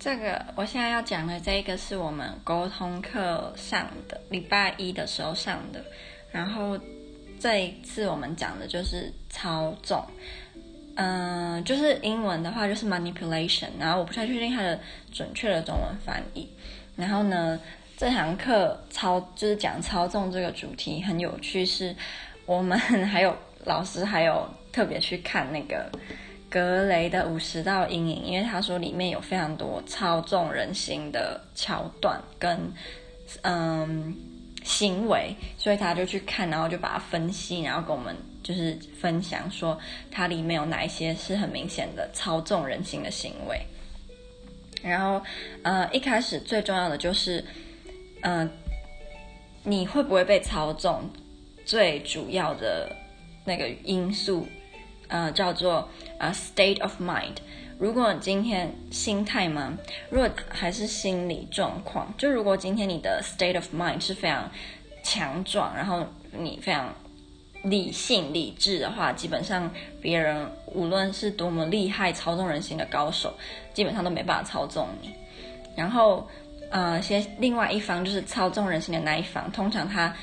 这个我现在要讲的这个是我们沟通课上的，礼拜一的时候上的。然后这一次我们讲的就是操纵，嗯、就是英文的话就是 manipulation。然后我不太确定它的准确的中文翻译。然后呢，这堂课操就是讲操纵这个主题很有趣，是我们 还有老师还有特别去看那个。格雷的五十道阴影，因为他说里面有非常多操纵人心的桥段跟嗯行为，所以他就去看，然后就把它分析，然后跟我们就是分享说，它里面有哪一些是很明显的操纵人心的行为。然后呃一开始最重要的就是嗯、呃、你会不会被操纵，最主要的那个因素。呃，叫做啊 state of mind。如果今天心态嘛，如果还是心理状况，就如果今天你的 state of mind 是非常强壮，然后你非常理性理智的话，基本上别人无论是多么厉害操纵人心的高手，基本上都没办法操纵你。然后呃，先另外一方就是操纵人心的那一方，通常他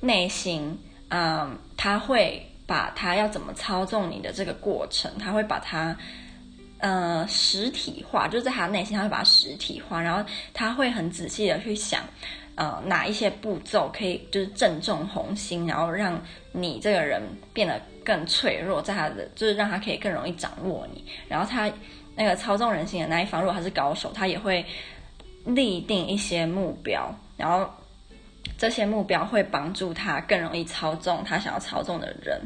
内心嗯、他会。把他要怎么操纵你的这个过程，他会把它呃实体化，就是在他内心他会把它实体化，然后他会很仔细的去想，呃哪一些步骤可以就是正中红心，然后让你这个人变得更脆弱，在他的就是让他可以更容易掌握你，然后他那个操纵人心的那一方，如果他是高手，他也会立定一些目标，然后。这些目标会帮助他更容易操纵他想要操纵的人。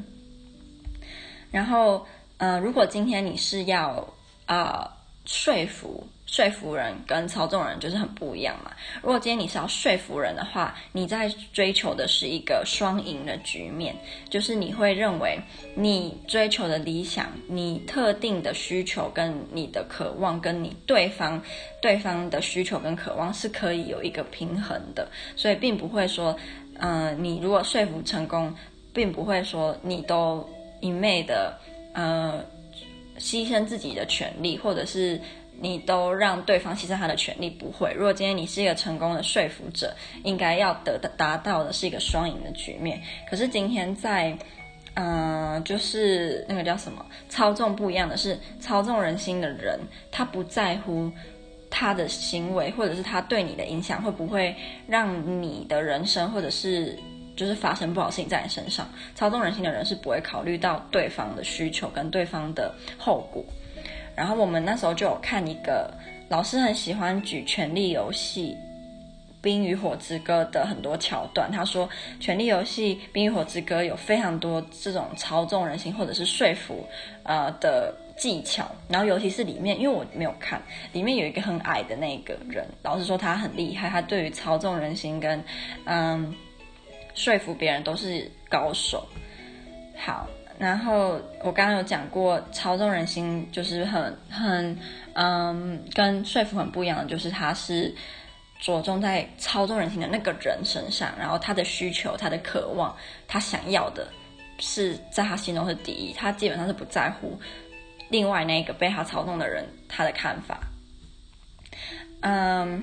然后，呃，如果今天你是要啊、说服说服人，跟操纵人就是很不一样嘛。如果今天你是要说服人的话，你在追求的是一个双赢的局面，就是你会认为你追求的理想，你特定的需求跟你的渴望，跟你对方。对方的需求跟渴望是可以有一个平衡的，所以并不会说，嗯、你如果说服成功，并不会说你都一昧的，呃，牺牲自己的权利，或者是你都让对方牺牲他的权利，不会。如果今天你是一个成功的说服者，应该要得的达到的是一个双赢的局面。可是今天在，嗯、就是那个叫什么操纵不一样的是，操纵人心的人，他不在乎。他的行为，或者是他对你的影响，会不会让你的人生，或者是就是发生不好事情在你身上？操纵人心的人是不会考虑到对方的需求跟对方的后果。然后我们那时候就有看一个老师很喜欢举《权力游戏》《冰与火之歌》的很多桥段，他说《权力游戏》《冰与火之歌》有非常多这种操纵人心或者是说服呃的。技巧，然后尤其是里面，因为我没有看，里面有一个很矮的那个人，老师说他很厉害，他对于操纵人心跟嗯说服别人都是高手。好，然后我刚刚有讲过，操纵人心就是很很嗯跟说服很不一样的，就是他是着重在操纵人心的那个人身上，然后他的需求、他的渴望、他想要的是在他心中是第一，他基本上是不在乎。另外那个被他操纵的人，他的看法，嗯，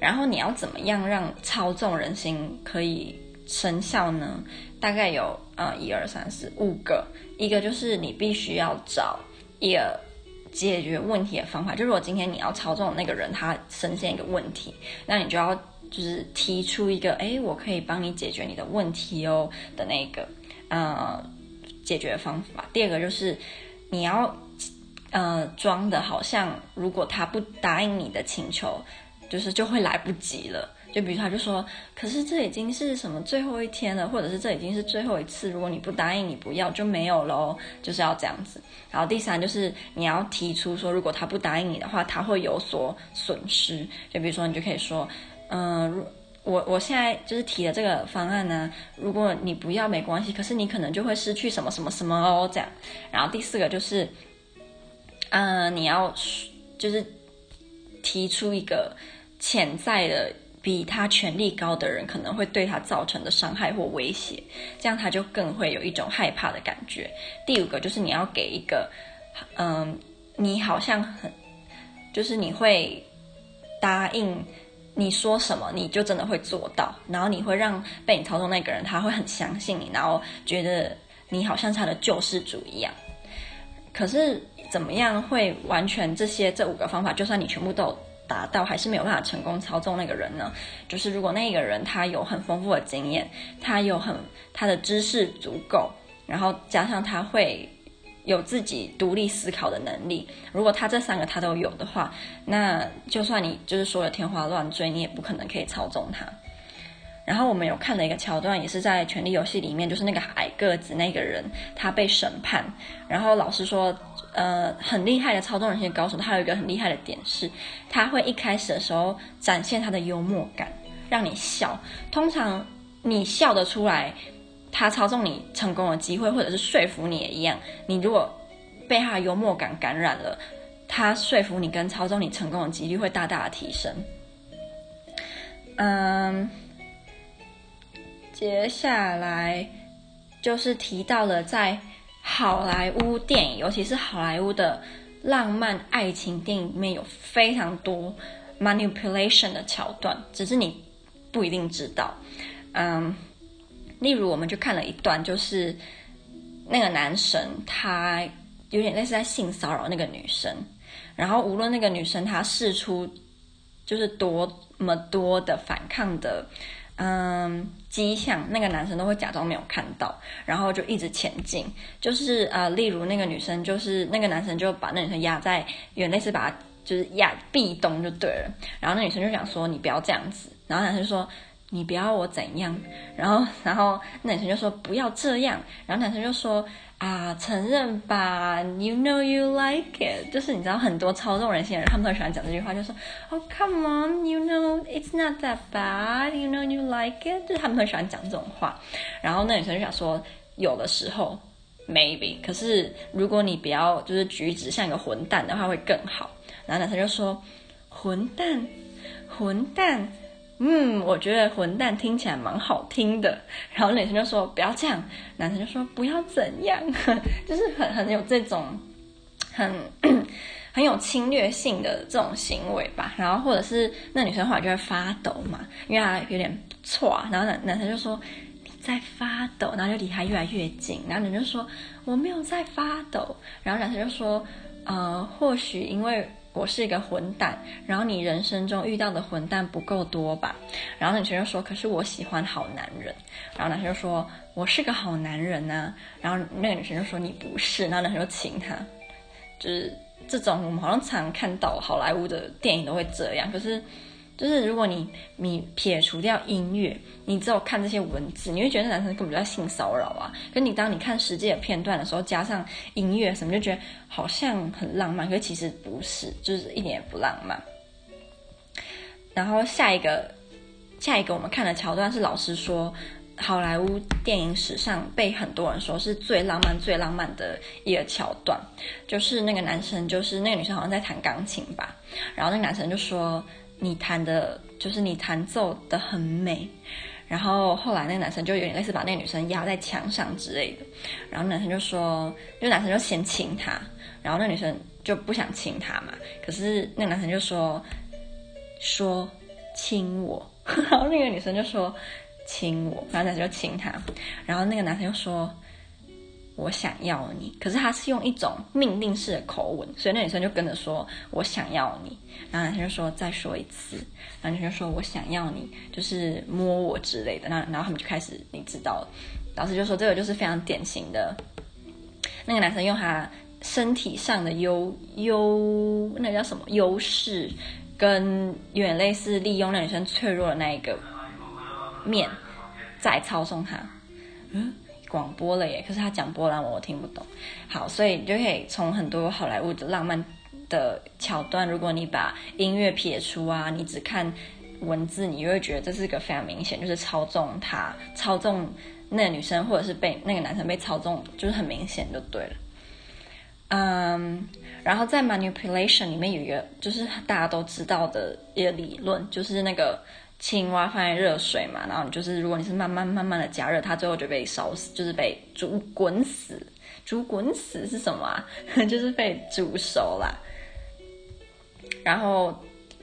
然后你要怎么样让操纵人心可以生效呢？大概有呃一二三四五个，一个就是你必须要找一个解决问题的方法。就如果今天你要操纵那个人，他深陷一个问题，那你就要就是提出一个，哎，我可以帮你解决你的问题哦的那个呃解决方法。第二个就是你要。呃，装的好像如果他不答应你的请求，就是就会来不及了。就比如他就说，可是这已经是什么最后一天了，或者是这已经是最后一次，如果你不答应，你不要就没有喽，就是要这样子。然后第三就是你要提出说，如果他不答应你的话，他会有所损失。就比如说你就可以说，嗯、呃，我我现在就是提的这个方案呢，如果你不要没关系，可是你可能就会失去什么什么什么哦，这样。然后第四个就是。嗯、你要就是提出一个潜在的比他权力高的人可能会对他造成的伤害或威胁，这样他就更会有一种害怕的感觉。第五个就是你要给一个，嗯、你好像很，就是你会答应你说什么，你就真的会做到，然后你会让被你操纵那个人他会很相信你，然后觉得你好像是他的救世主一样。可是怎么样会完全这些这五个方法，就算你全部都达到，还是没有办法成功操纵那个人呢？就是如果那个人他有很丰富的经验，他有很他的知识足够，然后加上他会有自己独立思考的能力，如果他这三个他都有的话，那就算你就是说的天花乱坠，你也不可能可以操纵他。然后我们有看了一个桥段，也是在《权力游戏》里面，就是那个矮个子那个人，他被审判。然后老师说，呃，很厉害的操纵人心的高手，他有一个很厉害的点是，他会一开始的时候展现他的幽默感，让你笑。通常你笑得出来，他操纵你成功的机会，或者是说服你也一样。你如果被他的幽默感感染了，他说服你跟操纵你成功的几率会大大的提升。嗯。接下来就是提到了在好莱坞电影，尤其是好莱坞的浪漫爱情电影里面有非常多 manipulation 的桥段，只是你不一定知道。嗯，例如我们就看了一段，就是那个男神他有点类似在性骚扰那个女生，然后无论那个女生她试出就是多么多的反抗的。嗯，迹象那个男生都会假装没有看到，然后就一直前进。就是啊，例如那个女生，就是那个男生就把那女生压在，有类似把她就是压壁咚就对了。然后那女生就想说：“你不要这样子。”然后男生就说：“你不要我怎样？”然后然后那女生就说：“不要这样。”然后男生就说。啊，承认吧，You know you like it，就是你知道很多操纵人心的人，他们都喜欢讲这句话，就说，Oh come on，You know it's not that bad，You know you like it，就是他们很喜欢讲这种话。然后那女生就想说，有的时候 maybe，可是如果你不要就是举止像一个混蛋的话，会更好。然后男生就说，混蛋，混蛋。嗯，我觉得混蛋听起来蛮好听的。然后女生就说不要这样，男生就说不要怎样，就是很很有这种很 很有侵略性的这种行为吧。然后或者是那女生后来就会发抖嘛，因为她有点错啊。然后男男生就说你在发抖，然后就离她越来越近。然后女生就说我没有在发抖。然后男生就说呃，或许因为。我是一个混蛋，然后你人生中遇到的混蛋不够多吧？然后女生就说：“可是我喜欢好男人。”然后男生就说：“我是个好男人呐。”然后那个女生就说：“你不是。”然后男生就亲她，就是这种我们好像常看到好莱坞的电影都会这样，可是。就是如果你你撇除掉音乐，你只有看这些文字，你会觉得男生根本就在性骚扰啊。可你当你看实际的片段的时候，加上音乐什么，就觉得好像很浪漫，可其实不是，就是一点也不浪漫。然后下一个下一个我们看的桥段是老师说，好莱坞电影史上被很多人说是最浪漫最浪漫的一个桥段，就是那个男生就是那个女生好像在弹钢琴吧，然后那个男生就说。你弹的，就是你弹奏的很美，然后后来那个男生就有点类似把那个女生压在墙上之类的，然后男生就说，就男生就先亲她，然后那女生就不想亲他嘛，可是那个男生就说，说亲我，然后那个女生就说亲我，然后男生就亲她，然后那个男生就说。我想要你，可是他是用一种命令式的口吻，所以那女生就跟着说：“我想要你。”然后男生就说：“再说一次。”然后女生就说：“我想要你，就是摸我之类的。”那然后他们就开始，你知道了，老师就说这个就是非常典型的，那个男生用他身体上的优优，那个叫什么优势，跟有点类似利用那女生脆弱的那一个面，在操纵他。嗯。广播了耶，可是他讲波兰文，我听不懂。好，所以你就可以从很多好莱坞的浪漫的桥段，如果你把音乐撇出啊，你只看文字，你就会觉得这是一个非常明显，就是操纵他，操纵那个女生，或者是被那个男生被操纵，就是很明显就对了。嗯，然后在 manipulation 里面有一个，就是大家都知道的一个理论，就是那个。青蛙放在热水嘛，然后你就是，如果你是慢慢慢慢的加热，它最后就被烧死，就是被煮滚死。煮滚死是什么啊？就是被煮熟啦。然后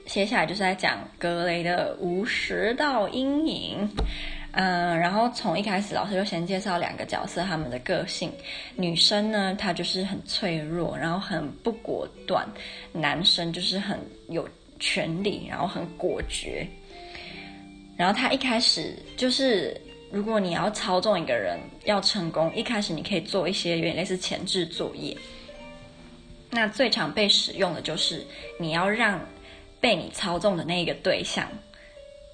接下来就是在讲格雷的五十道阴影。嗯，然后从一开始，老师就先介绍两个角色，他们的个性。女生呢，她就是很脆弱，然后很不果断；男生就是很有权力，然后很果决。然后他一开始就是，如果你要操纵一个人要成功，一开始你可以做一些有点类似前置作业。那最常被使用的就是，你要让被你操纵的那个对象，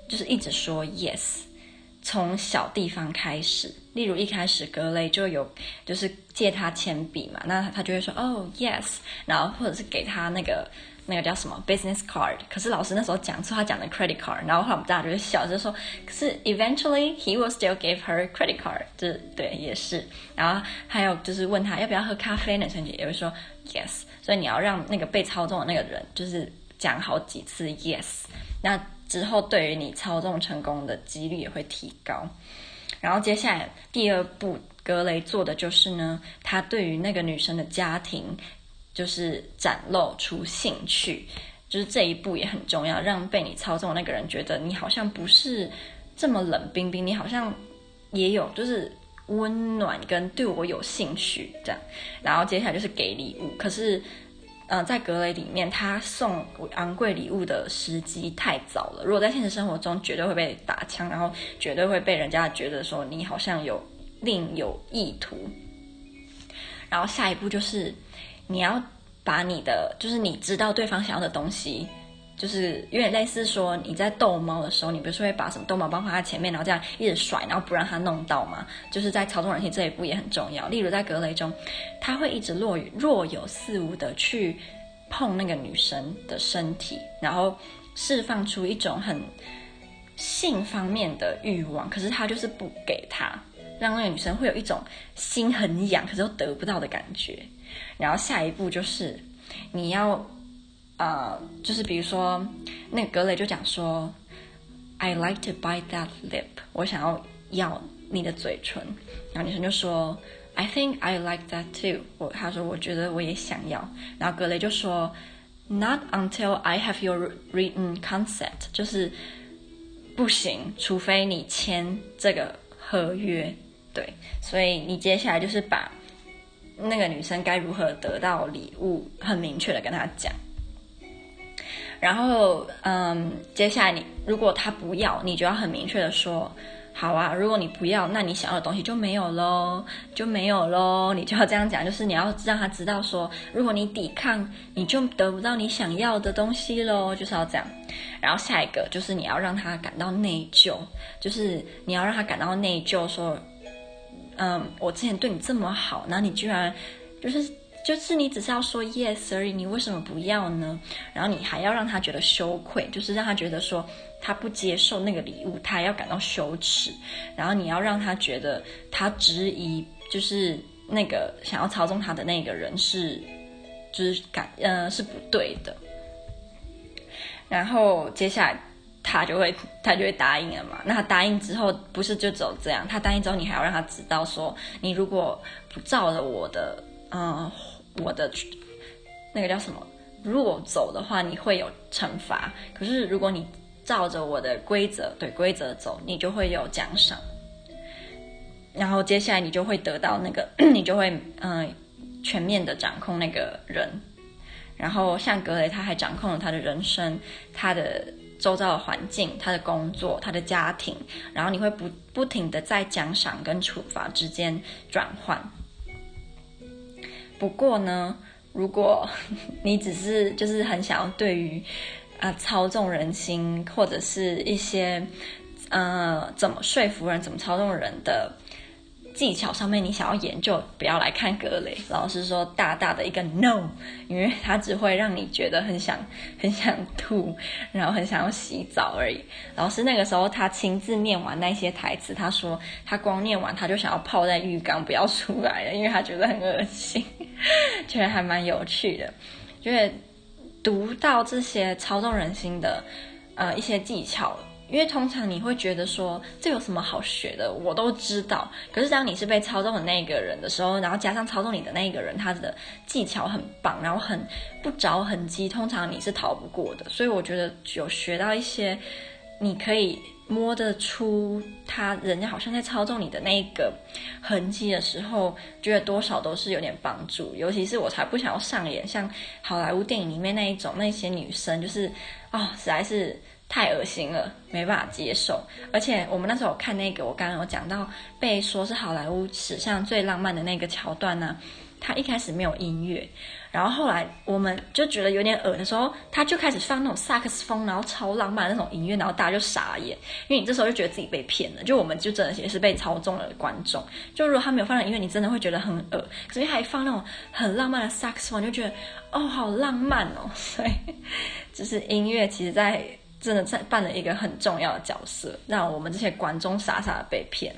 就是一直说 yes。从小地方开始，例如一开始格雷就有就是借他铅笔嘛，那他就会说哦 yes，然后或者是给他那个那个叫什么 business card，可是老师那时候讲错，他讲的 credit card，然后后来我们大家就会笑，就说可是 eventually he will still give her credit card，就是对也是，然后还有就是问他要不要喝咖啡呢，陈姐也会说 yes，所以你要让那个被操纵的那个人就是讲好几次 yes，那。之后，对于你操纵成功的几率也会提高。然后接下来第二步，格雷做的就是呢，他对于那个女生的家庭，就是展露出兴趣，就是这一步也很重要，让被你操纵的那个人觉得你好像不是这么冷冰冰，你好像也有就是温暖跟对我有兴趣这样。然后接下来就是给礼物，可是。嗯、在格雷里面，他送昂贵礼物的时机太早了。如果在现实生活中，绝对会被打枪，然后绝对会被人家觉得说你好像有另有意图。然后下一步就是你要把你的，就是你知道对方想要的东西。就是有点类似说你在逗猫的时候，你不是会把什么逗猫棒放在前面，然后这样一直甩，然后不让它弄到吗？就是在操纵人心这一步也很重要。例如在格雷中，他会一直若若有似无的去碰那个女生的身体，然后释放出一种很性方面的欲望，可是他就是不给他，让那个女生会有一种心很痒，可是又得不到的感觉。然后下一步就是你要。呃，就是比如说，那个格雷就讲说，I like to bite that lip，我想要咬你的嘴唇。然后女生就说，I think I like that too。我他说我觉得我也想要。然后格雷就说，Not until I have your written consent，就是不行，除非你签这个合约。对，所以你接下来就是把那个女生该如何得到礼物，很明确的跟她讲。然后，嗯，接下来你如果他不要，你就要很明确的说，好啊。如果你不要，那你想要的东西就没有喽，就没有喽。你就要这样讲，就是你要让他知道说，如果你抵抗，你就得不到你想要的东西喽，就是要这样。然后下一个就是你要让他感到内疚，就是你要让他感到内疚，说，嗯，我之前对你这么好，然后你居然就是。就是你只是要说 yes 而已，你为什么不要呢？然后你还要让他觉得羞愧，就是让他觉得说他不接受那个礼物，他要感到羞耻。然后你要让他觉得他质疑，就是那个想要操纵他的那个人是，就是感呃是不对的。然后接下来他就会他就会答应了嘛。那他答应之后不是就走这样？他答应之后，你还要让他知道说，你如果不照着我的。嗯、我的那个叫什么？如果走的话，你会有惩罚。可是如果你照着我的规则，对规则走，你就会有奖赏。然后接下来你就会得到那个，你就会嗯、全面的掌控那个人。然后像格雷，他还掌控了他的人生，他的周遭的环境，他的工作，他的家庭。然后你会不不停的在奖赏跟处罚之间转换。不过呢，如果你只是就是很想要对于啊、操纵人心或者是一些呃怎么说服人、怎么操纵人的技巧上面，你想要研究，不要来看格雷。老师说大大的一个 no，因为他只会让你觉得很想 很想吐，然后很想要洗澡而已。老师那个时候他亲自念完那些台词，他说他光念完他就想要泡在浴缸不要出来了，因为他觉得很恶心。觉得还蛮有趣的，因为读到这些操纵人心的呃一些技巧因为通常你会觉得说，这有什么好学的，我都知道。可是当你是被操纵的那个人的时候，然后加上操纵你的那个人，他的技巧很棒，然后很不着痕迹，通常你是逃不过的。所以我觉得有学到一些，你可以摸得出他人家好像在操纵你的那个痕迹的时候，觉得多少都是有点帮助。尤其是我才不想要上演像好莱坞电影里面那一种那些女生，就是、哦，实在是。太恶心了，没办法接受。而且我们那时候看那个，我刚刚有讲到被说是好莱坞史上最浪漫的那个桥段呢、啊，他一开始没有音乐，然后后来我们就觉得有点恶的时候，他就开始放那种萨克斯风，然后超浪漫的那种音乐，然后大家就傻眼，因为你这时候就觉得自己被骗了，就我们就真的也是被操纵了观众。就如果他没有放上音乐，你真的会觉得很恶，可是还放那种很浪漫的萨克斯风，就觉得哦，好浪漫哦。所以就是音乐，其实在。真的在扮了一个很重要的角色，让我们这些观众傻傻的被骗。